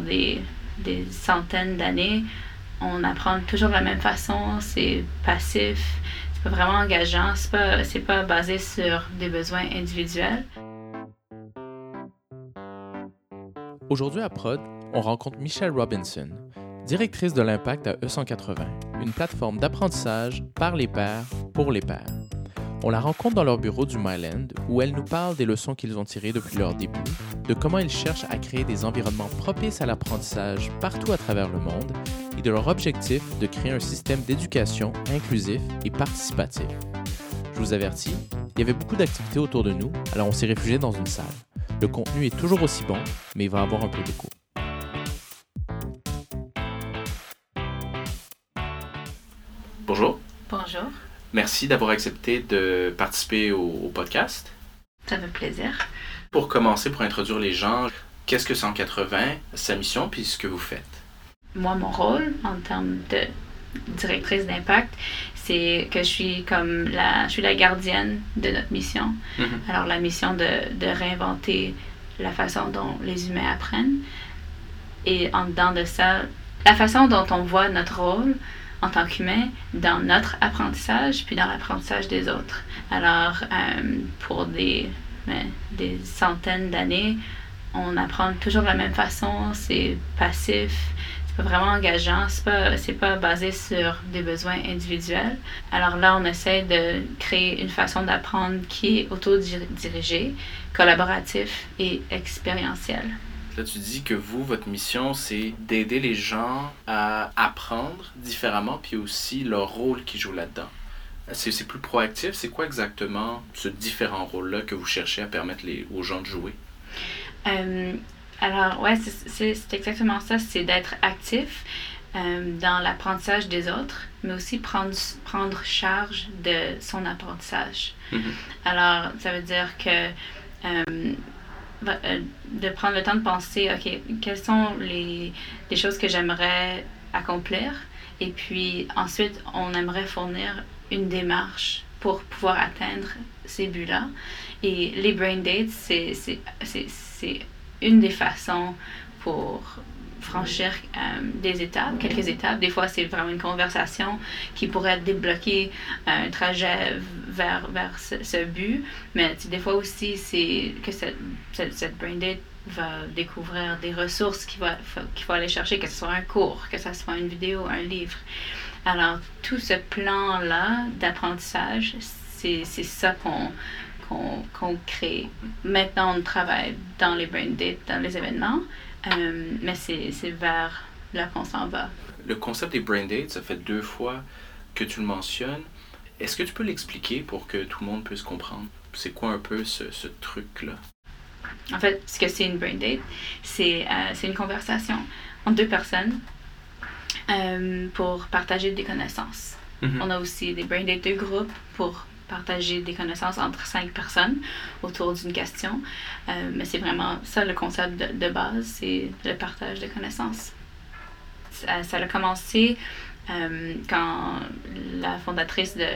des, des centaines d'années, on apprend toujours de la même façon, c'est passif, c'est pas vraiment engageant, c'est pas, c'est pas basé sur des besoins individuels. Aujourd'hui à Prod, on rencontre Michelle Robinson, directrice de l'impact à E180, une plateforme d'apprentissage par les pairs pour les pairs. On la rencontre dans leur bureau du Myland où elle nous parle des leçons qu'ils ont tirées depuis leur début, de comment ils cherchent à créer des environnements propices à l'apprentissage partout à travers le monde et de leur objectif de créer un système d'éducation inclusif et participatif. Je vous avertis, il y avait beaucoup d'activités autour de nous, alors on s'est réfugié dans une salle. Le contenu est toujours aussi bon, mais il va avoir un peu d'écho. Bonjour. Bonjour, Merci d'avoir accepté de participer au, au podcast. ça fait plaisir. Pour commencer, pour introduire les gens, qu'est-ce que 180, sa mission, puis ce que vous faites? Moi, mon rôle en termes de directrice d'impact, c'est que je suis comme la, je suis la gardienne de notre mission. Mhm. Alors, la mission de, de réinventer la façon dont les humains apprennent. Et en dedans de ça, la façon dont on voit notre rôle en tant qu'humain dans notre apprentissage, puis dans l'apprentissage des autres. Alors, euh, pour des, ben, des centaines d'années, on apprend toujours de la même façon, c'est passif, c'est pas vraiment engageant, c'est pas, c'est pas basé sur des besoins individuels. Alors là, on essaie de créer une façon d'apprendre qui est autodirigée, collaboratif et expérientiel. Là, tu dis que vous, votre mission, c'est d'aider les gens à apprendre différemment, puis aussi leur rôle qu'ils jouent là-dedans. C'est plus proactif. C'est quoi exactement ce différent rôle-là que vous cherchez à permettre les, aux gens de jouer? Euh, alors, ouais, c'est- exactement ça, c'est d'être actif euh, dans l'apprentissage des autres, mais aussi prendre, prendre charge de son apprentissage. Mhm. Alors, ça veut dire que euh, de prendre le temps de penser, OK, quelles sont les, les choses que j'aimerais accomplir, et puis ensuite, on aimerait fournir une démarche pour pouvoir atteindre ces buts-là. Et les brain dates, c'est une des façons pour franchir euh, des étapes, quelques étapes. Des fois, c'est vraiment une conversation qui pourrait débloquer un trajet vers, vers ce, ce but. Mais des fois aussi, c'est que cette, cette, cette brain date va découvrir des ressources qu'il va, qu'il faut aller chercher, que ce soit un cours, que ce soit une vidéo, un livre. Alors, tout ce plan-là d'apprentissage, c'est ça qu'on qu'on qu'on crée. Maintenant, on travaille dans les brain dates, dans les événements, euh, mais c'est vers là qu'on s'en va. Le concept des brain dates, ça fait deux fois que tu le mentionnes. Est-ce que tu peux l'expliquer pour que tout le monde puisse comprendre? C'est quoi un peu ce, ce truc-là? En fait, ce que c'est une brain date, c'est euh, c'est une conversation entre deux personnes euh, pour partager des connaissances. Mhm. On a aussi des brain dates de groupe pour partager des connaissances entre cinq personnes autour d'une question. Euh, mais c'est vraiment ça le concept de, de base, c'est le partage de connaissances. Ça, ça a commencé euh, quand la fondatrice de,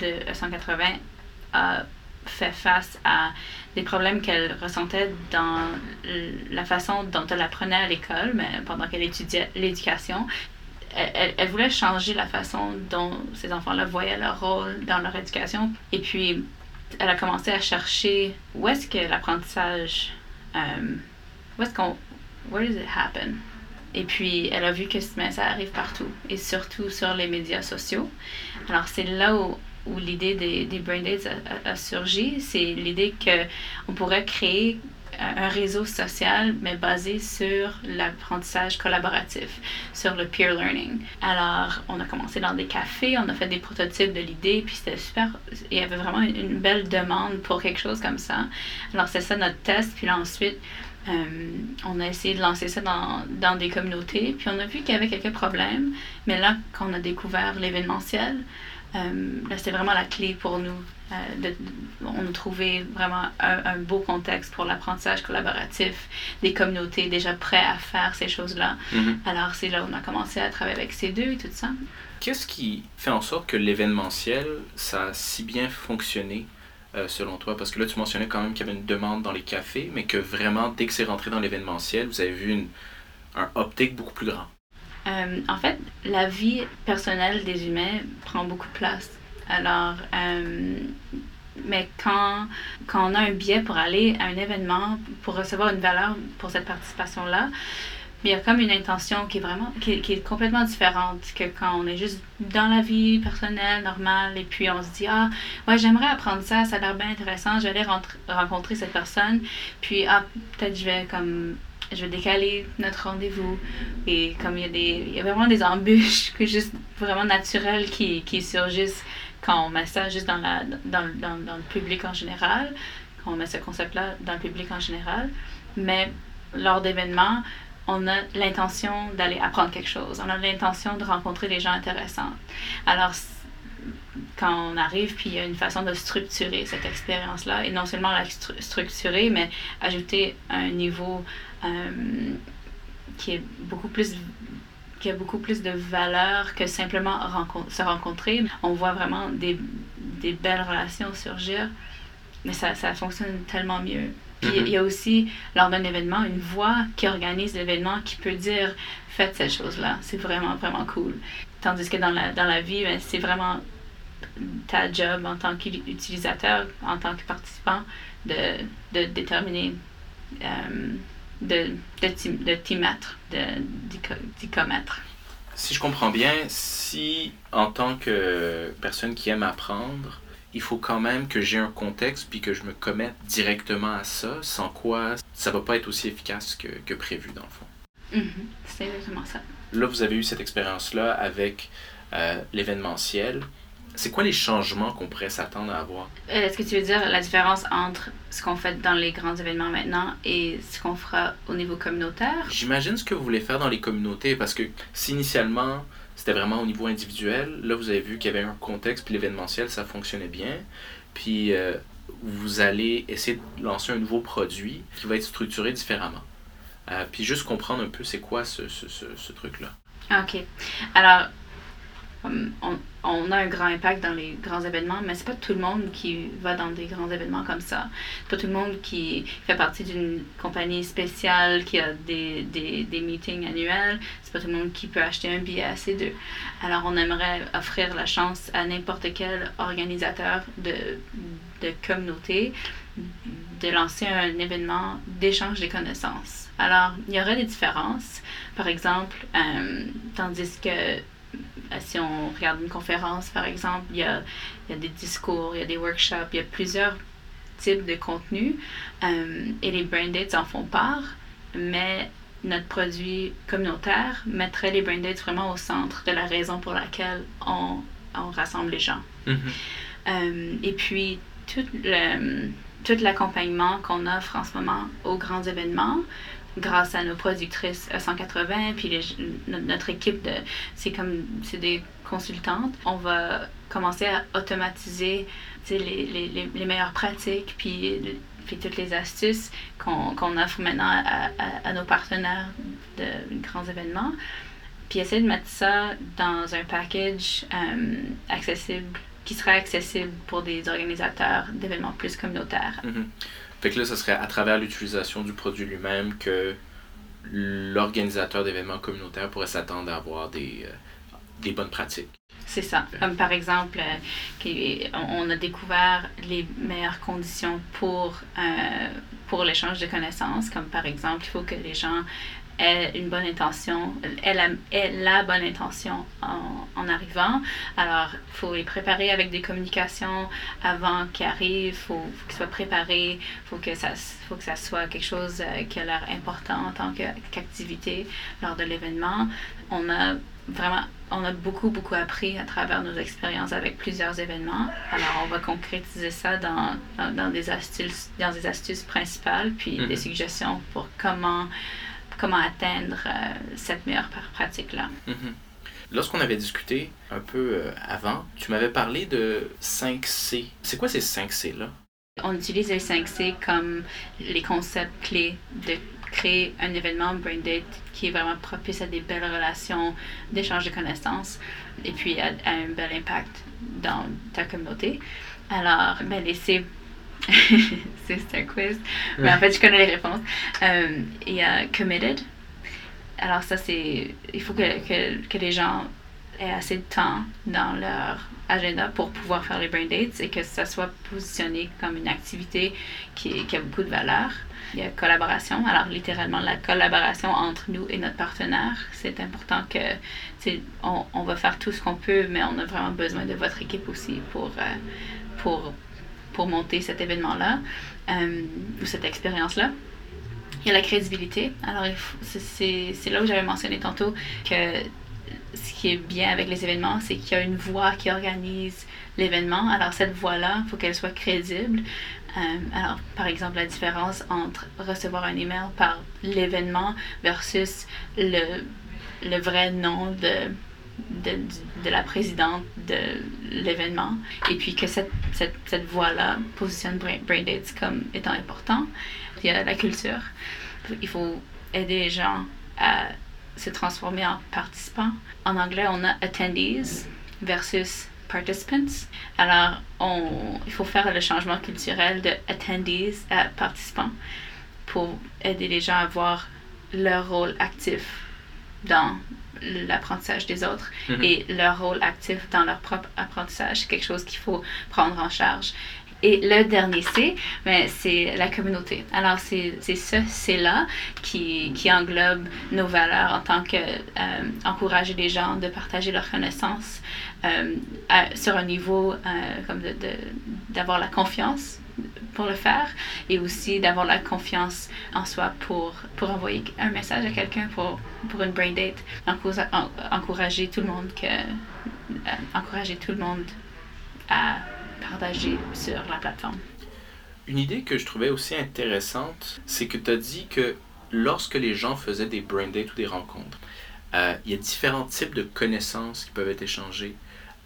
de 180 a fait face à des problèmes qu'elle ressentait dans la façon dont elle apprenait à l'école, mais pendant qu'elle étudiait l'éducation elle, voulait changer la façon dont ces enfants-là voyaient leur rôle dans leur éducation. Et puis, elle a commencé à chercher où est-ce que l'apprentissage, euh, où est-ce qu'on, where does it happen? Et puis, elle a vu que ça arrive partout, et surtout sur les médias sociaux. Alors, c'est là où, où l'idée des, des Brain Dates a, a- a surgi. C'est l'idée qu'on pourrait créer un réseau social, mais basé sur l'apprentissage collaboratif, sur le peer learning. Alors, on a commencé dans des cafés, on a fait des prototypes de l'idée, puis c'était super. Il y avait vraiment une belle demande pour quelque chose comme ça. Alors, c'est ça notre test, puis là, ensuite, euh, on a essayé de lancer ça dans, dans des communautés, puis on a vu qu'il y avait quelques problèmes, mais là, quand on a découvert l'événementiel, euh, là, c'était vraiment la clé pour nous. Euh, de- on a trouvé vraiment un, un beau contexte pour l'apprentissage collaboratif, des communautés déjà prêtes à faire ces choses-là. Mhm. Alors, c'est là où on a commencé à travailler avec ces deux et tout ça. Qu'est-ce qui fait en sorte que l'événementiel, ça a si bien fonctionné euh, selon toi? Parce que là, tu mentionnais quand même qu'il y avait une demande dans les cafés, mais que vraiment, dès que c'est rentré dans l'événementiel, vous avez vu une, un optique beaucoup plus grand. Euh, en fait, la vie personnelle des humains prend beaucoup de place. Alors, euh, mais quand, quand on a un billet pour aller à un événement, pour recevoir une valeur pour cette participation-là, il y a comme une intention qui est vraiment qui, qui, est complètement différente que quand on est juste dans la vie personnelle normale et puis on se dit ah ouais j'aimerais apprendre ça ça a l'air bien intéressant je vais aller rencontrer cette personne puis ah peut-être je vais comme je vais décaler notre rendez-vous. Et comme il y a des. Il y a vraiment des embûches juste vraiment naturelles qui, qui surgissent quand on met ça juste dans, la, dans, dans, dans le public en général, quand on met ce concept-là dans le public en général. Mais lors d'événements, on a l'intention d'aller apprendre quelque chose. On a l'intention de rencontrer des gens intéressants. Alors, quand on arrive, puis il y a une façon de structurer cette expérience-là, et non seulement la structurer, mais ajouter un niveau euh, qui est beaucoup plus qui a beaucoup plus de valeur que simplement se rencontrer. On voit vraiment des, des belles relations surgir, mais ça, ça fonctionne tellement mieux. Puis il y a aussi, lors d'un événement, une voix qui organise l'événement qui peut dire faites cette chose-là. C'est vraiment, vraiment cool. Tandis que dans la, dans la vie, ben, c'est vraiment ta job en tant qu'utilisateur, en tant que participant, de, de déterminer euh, de, de, t'y mettre, d'y commettre. Si je comprends bien, si en tant que personne qui aime apprendre, il faut quand même que j'ai un contexte puis que je me commette directement à ça, sans quoi ça va pas être aussi efficace que, que prévu dans le fond. Mm-hmm. C'est exactement ça. Là, vous avez eu cette expérience-là avec euh, l'événementiel c'est quoi les changements qu'on pourrait s'attendre à avoir? Euh, est-ce que tu veux dire la différence entre ce qu'on fait dans les grands événements maintenant et ce qu'on fera au niveau communautaire? J'imagine ce que vous voulez faire dans les communautés parce que si initialement c'était vraiment au niveau individuel, là vous avez vu qu'il y avait un contexte puis l'événementiel ça fonctionnait bien. Puis euh, vous allez essayer de lancer un nouveau produit qui va être structuré différemment. Euh, puis juste comprendre un peu c'est quoi ce, ce, ce, ce truc-là. OK. Alors, on, on, a un grand impact dans les grands événements, mais c'est pas tout le monde qui va dans des grands événements comme ça. C'est pas tout le monde qui fait partie d'une compagnie spéciale qui a des, des, des meetings annuels. C'est pas tout le monde qui peut acheter un billet à ces deux. Alors, on aimerait offrir la chance à n'importe quel organisateur de, de communauté de lancer un événement d'échange des connaissances. Alors, il y aurait des différences. Par exemple, euh, tandis que si on regarde une conférence, par exemple, il y a, il y a des discours, il y a des workshops, il y a plusieurs types de contenus euh, et les brain dates en font part, mais notre produit communautaire mettrait les brain dates vraiment au centre de la raison pour laquelle on, on rassemble les gens. Mm-hmm. Euh, et puis, tout le, tout l'accompagnement qu'on offre en ce moment aux grands événements, grâce à nos productrices 180 puis notre, équipe de c'est comme c'est des consultantes on va commencer à automatiser les, les, les, meilleures pratiques puis, puis toutes les astuces qu'on offre maintenant à, nos partenaires de grands événements puis essayer de mettre ça dans un package euh, accessible qui sera accessible pour des organisateurs d'événements plus communautaires. Mm-hmm. Fait que là, ce serait à travers l'utilisation du produit lui-même que l'organisateur d'événements communautaires pourrait s'attendre à avoir des, euh, des bonnes pratiques. C'est ça. Comme par exemple, euh, on a découvert les meilleures conditions pour, euh, pour l'échange de connaissances, comme par exemple, il faut que les gens ait une bonne intention, elle a, la bonne intention en, en arrivant. Alors, il faut les préparer avec des communications avant qu'ils arrivent, il faut, faut qu'ils soient préparés, il faut, que ça, faut que ça soit quelque chose euh, qui a l'air important en tant qu'activité lors de l'événement. On a vraiment, on a beaucoup, beaucoup appris à travers nos expériences avec plusieurs événements. Alors, on va concrétiser ça dans, dans, des, astuces, dans des astuces principales, puis des mm-hmm. suggestions pour comment comment atteindre euh, cette meilleure pratique-là. Mhm. Lorsqu'on avait discuté un peu euh, avant, tu m'avais parlé de 5C. C'est quoi ces 5C-là? On utilise les 5C comme les concepts clés de créer un événement brain date qui est vraiment propice à des belles relations, d'échange de connaissances et puis à, un bel impact dans ta communauté. Alors, ben, les C c'est un quiz. Mais en fait, je connais les réponses. Il y a committed, alors ça, c'est... Il faut que, que, les gens aient assez de temps dans leur agenda pour pouvoir faire les brain dates et que ça soit positionné comme une activité qui, a beaucoup de valeur. Il y a collaboration, alors littéralement la collaboration entre nous et notre partenaire. C'est important que on, on va faire tout ce qu'on peut, mais on a vraiment besoin de votre équipe aussi pour, euh, pour, pour monter cet événement-là euh, ou cette expérience-là. Il y a la crédibilité. Alors, c'est là où j'avais mentionné tantôt que ce qui est bien avec les événements, c'est qu'il y a une voix qui organise l'événement. Alors, cette voix-là, il faut qu'elle soit crédible. Euh, alors, par exemple, la différence entre recevoir un email par l'événement versus le, le vrai nom de, de, de, la présidente de l'événement. Et puis que cette, cette, cette voix-là positionne Braindates comme étant important. Il y a la culture. Il faut aider les gens à se transformer en participants. En anglais, on a attendees versus participants. Alors, on, il faut faire le changement culturel de attendees à participants pour aider les gens à voir leur rôle actif dans l'apprentissage des autres mm-hmm. et leur rôle actif dans leur propre apprentissage. C'est quelque chose qu'il faut prendre en charge. Et le dernier C, ben, c'est la communauté. Alors, c'est ce C-là qui, qui, englobe nos valeurs en tant que euh, encourager les gens de partager leurs connaissances euh, sur un niveau euh, comme d'avoir de, la confiance pour le faire et aussi d'avoir la confiance en soi pour, pour envoyer un message à quelqu'un pour, pour une brain date. Encourager tout le monde que, encourager tout le monde à partager sur la plateforme. Une idée que je trouvais aussi intéressante, c'est que tu as dit que lorsque les gens faisaient des brain dates ou des rencontres, euh, il y a différents types de connaissances qui peuvent être échangées.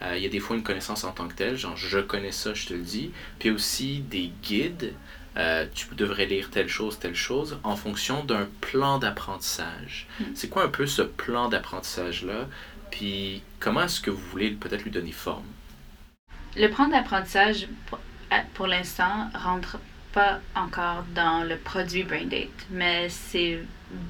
Euh, il y a des fois une connaissance en tant que telle, genre je connais ça, je te le dis. Puis aussi des guides. Euh, tu devrais lire telle chose, telle chose, en fonction d'un plan d'apprentissage. Hmm. C'est quoi un peu ce plan d'apprentissage-là? Puis comment est-ce que vous voulez peut-être lui donner forme? le plan d'apprentissage, pour, pour l'instant, rentre pas encore dans le produit Braindate, mais c'est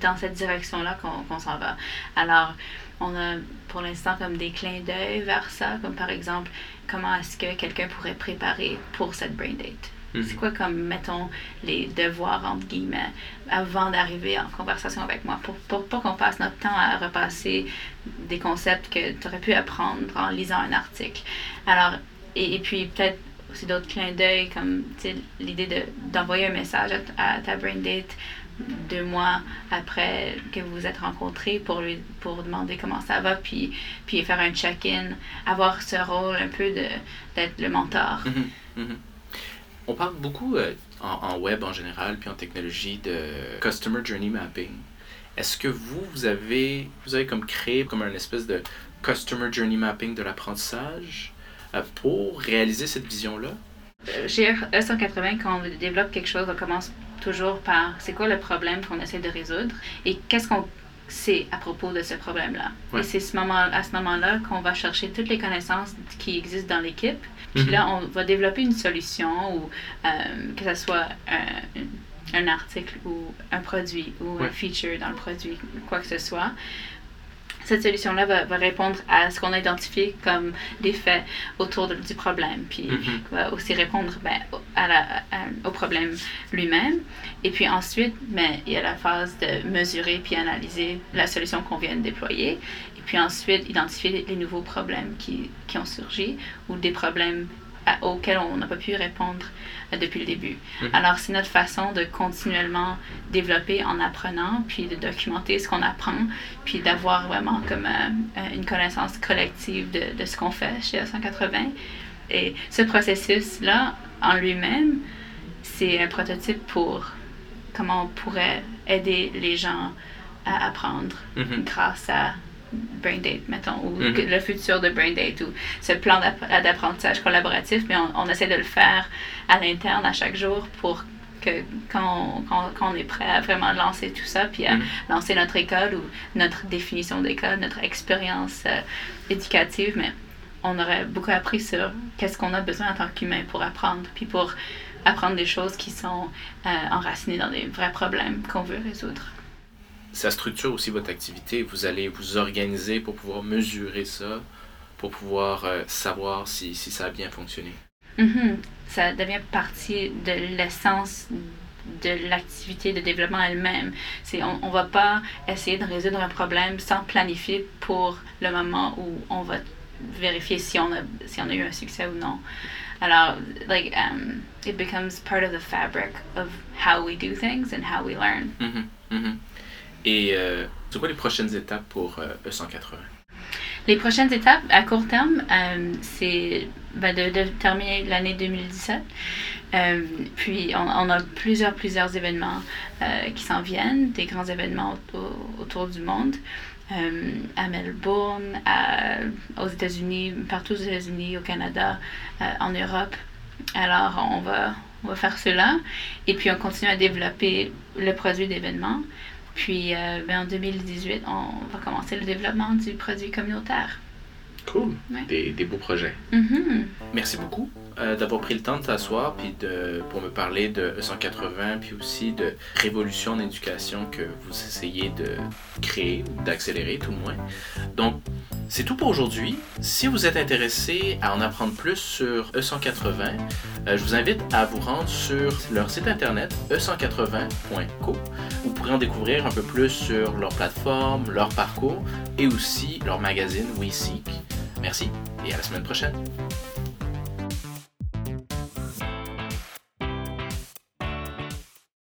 dans cette direction-là qu'on s'en va. Alors, on a pour l'instant comme des clins d'œil vers ça, comme par exemple, comment est-ce que quelqu'un pourrait préparer pour cette Braindate. C'est mhm. quoi comme, mettons, les devoirs, entre guillemets, avant d'arriver en conversation avec moi, pour, pour pas qu'on passe notre temps à repasser des concepts que tu aurais pu apprendre en lisant un article. Alors, et, puis peut-être aussi d'autres clins d'œil, comme l'idée d'envoyer un message à, ta brain date deux mois après que vous vous êtes rencontrés pour lui pour demander comment ça va puis puis faire un check-in avoir ce rôle un peu de d'être le mentor mm-hmm. Mm-hmm. on parle beaucoup euh, en, en, web en général puis en technologie de customer journey mapping est-ce que vous vous avez vous avez comme créé comme un espèce de customer journey mapping de l'apprentissage euh, pour réaliser cette vision-là? Euh, chez E180, quand on développe quelque chose, on commence toujours par c'est quoi le problème qu'on essaie de résoudre et qu'est-ce qu'on sait à propos de ce problème-là. Et c'est ce moment, à ce moment-là qu'on va chercher toutes les connaissances qui existent dans l'équipe. Puis là, mhm. on va développer une solution, ou euh, que ce soit un, article ou un produit ou un feature dans le produit, quoi que ce soit cette solution-là va, va, répondre à ce qu'on a identifié comme des faits autour du problème, puis mm-hmm. va aussi répondre ben, à la, au problème lui-même. Et puis ensuite, ben, il y a la phase de mesurer puis analyser la solution qu'on vient de déployer. Et puis ensuite, identifier les, nouveaux problèmes qui, qui ont surgi ou des problèmes auxquels on n'a pas pu répondre euh, depuis le début. Mhm. Alors, c'est notre façon de continuellement développer en apprenant, puis de documenter ce qu'on apprend, puis d'avoir vraiment comme euh, euh, une connaissance collective de, de ce qu'on fait chez 180 Et ce processus-là, en lui-même, c'est un prototype pour comment on pourrait aider les gens à apprendre mhm. grâce à Braindate, mettons, ou mhm. le futur de Braindate, ou ce plan d'apprentissage collaboratif, mais on, essaie de le faire à l'interne à chaque jour pour que quand on, quand, on, est prêt à vraiment lancer tout ça, puis à mhm. lancer notre école ou notre définition d'école, notre expérience euh, éducative, mais on aurait beaucoup appris sur qu'est-ce qu'on a besoin en tant qu'humain pour apprendre, puis pour apprendre des choses qui sont euh, enracinées dans des vrais problèmes qu'on veut résoudre. Ça structure aussi votre activité. Vous allez vous organiser pour pouvoir mesurer ça, pour pouvoir euh, savoir si, si, ça a bien fonctionné. Mm-hmm. Ça devient partie de l'essence de l'activité de développement elle-même. On ne va pas essayer de résoudre un problème sans planifier pour le moment où on va vérifier si on a, si on a eu un succès ou non. Alors, like, um, it becomes part of the fabric of how we do things and how we learn. Mm-hmm. Mm-hmm. Et euh, c'est quoi les prochaines étapes pour E180? Euh, les prochaines étapes à court terme, euh, c'est ben, de, terminer l'année 2017. puis on, a plusieurs, plusieurs événements qui s'en viennent, des grands événements autour du monde. à Melbourne, aux États-Unis, partout aux États-Unis, au Canada, en Europe. Alors, on va, on va faire cela. Et puis, on continue à développer le produit d'événements. Puis euh, ben, en 2018, on va commencer le développement du produit communautaire. Cool. Des, des, beaux projets. Mm-hmm. Merci beaucoup euh, d'avoir pris le temps de t'asseoir puis de, pour me parler de 180 puis aussi de révolution en éducation que vous essayez de créer ou d'accélérer tout le moins. Donc, c'est tout pour aujourd'hui. Si vous êtes intéressé à en apprendre plus sur E180, euh, je vous invite à vous rendre sur leur site internet e180.co. Vous pourrez en découvrir un peu plus sur leur plateforme, leur parcours et aussi leur magazine WeSeek. Merci et à la semaine prochaine.